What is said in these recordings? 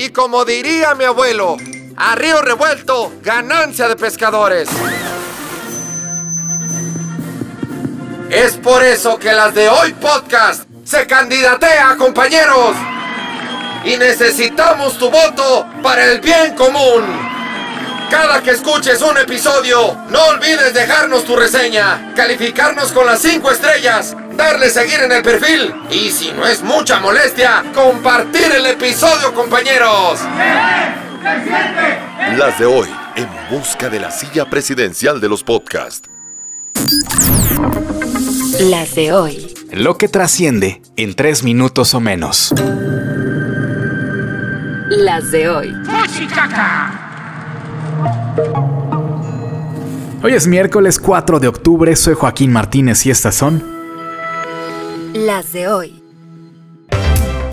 Y como diría mi abuelo, a río revuelto, ganancia de pescadores. Es por eso que las de hoy podcast se candidatea, compañeros. Y necesitamos tu voto para el bien común. Cada que escuches un episodio, no olvides dejarnos tu reseña, calificarnos con las 5 estrellas, darle seguir en el perfil y si no es mucha molestia, compartir el episodio, compañeros. Las de hoy, en busca de la silla presidencial de los podcasts. Las de hoy. Lo que trasciende en tres minutos o menos. Las de hoy. Hoy es miércoles 4 de octubre, soy Joaquín Martínez y estas son Las de hoy.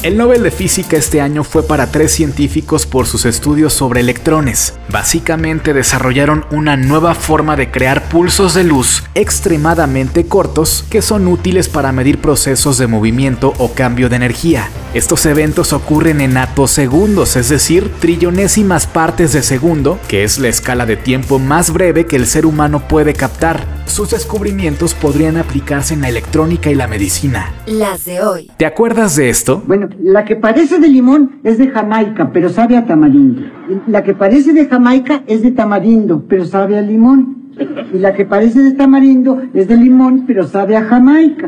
El Nobel de Física este año fue para tres científicos por sus estudios sobre electrones. Básicamente desarrollaron una nueva forma de crear pulsos de luz extremadamente cortos que son útiles para medir procesos de movimiento o cambio de energía. Estos eventos ocurren en atosegundos, es decir, trillonésimas partes de segundo, que es la escala de tiempo más breve que el ser humano puede captar. Sus descubrimientos podrían aplicarse en la electrónica y la medicina. Las de hoy. ¿Te acuerdas de esto? Bueno, la que parece de limón es de Jamaica, pero sabe a tamarindo. La que parece de Jamaica es de tamarindo, pero sabe a limón. Y la que parece de tamarindo es de limón, pero sabe a Jamaica.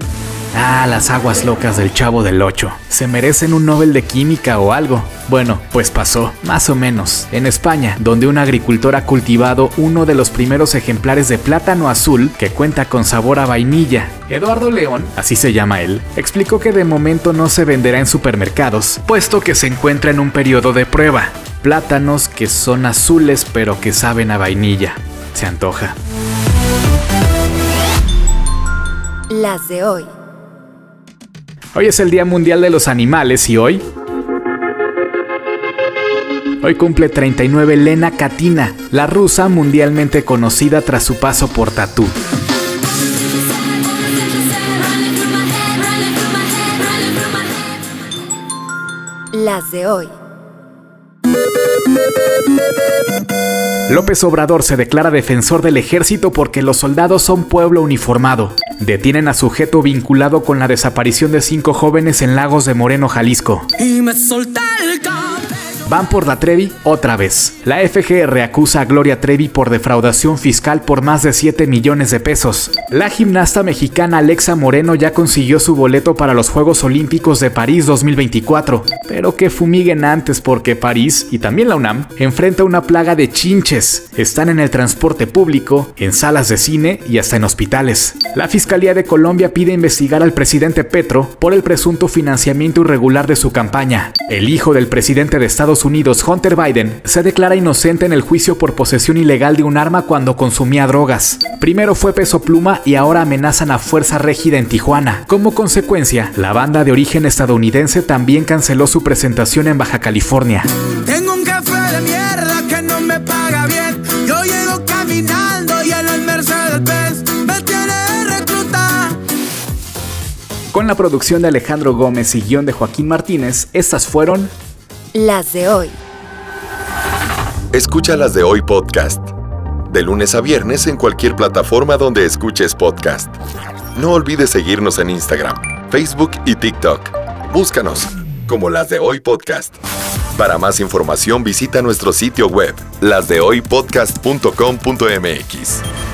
Ah, las aguas locas del chavo del 8. Se merecen un Nobel de Química o algo. Bueno, pues pasó, más o menos, en España, donde un agricultor ha cultivado uno de los primeros ejemplares de plátano azul que cuenta con sabor a vainilla. Eduardo León, así se llama él, explicó que de momento no se venderá en supermercados, puesto que se encuentra en un periodo de prueba. Plátanos que son azules pero que saben a vainilla. Se antoja. Las de hoy. Hoy es el Día Mundial de los Animales y hoy... Hoy cumple 39 Lena Katina, la rusa mundialmente conocida tras su paso por Tatú. Las de hoy. López Obrador se declara defensor del ejército porque los soldados son pueblo uniformado. Detienen a sujeto vinculado con la desaparición de cinco jóvenes en Lagos de Moreno, Jalisco. y me solté el. Van por la Trevi otra vez. La FGR acusa a Gloria Trevi por defraudación fiscal por más de 7 millones de pesos. La gimnasta mexicana Alexa Moreno ya consiguió su boleto para los Juegos Olímpicos de París 2024, pero que fumiguen antes porque París y también la UNAM enfrenta una plaga de chinches. Están en el transporte público, en salas de cine y hasta en hospitales. La Fiscalía de Colombia pide investigar al presidente Petro por el presunto financiamiento irregular de su campaña. El hijo del presidente de Estados Unidos, Hunter Biden, se declara inocente en el juicio por posesión ilegal de un arma cuando consumía drogas. Primero fue peso pluma y ahora amenazan a Fuerza Régida en Tijuana. Como consecuencia, la banda de origen estadounidense también canceló su presentación en Baja California. Tengo un jefe de mierda que no me paga bien. Yo llego caminando y en el Mercedes me tiene de recluta. Con la producción de Alejandro Gómez y guion de Joaquín Martínez, estas fueron Las de hoy. Escucha las de hoy podcast. De lunes a viernes en cualquier plataforma donde escuches podcast. No olvides seguirnos en Instagram, Facebook y TikTok. Búscanos como las de hoy podcast. Para más información visita nuestro sitio web, lasdehoypodcast.com.mx.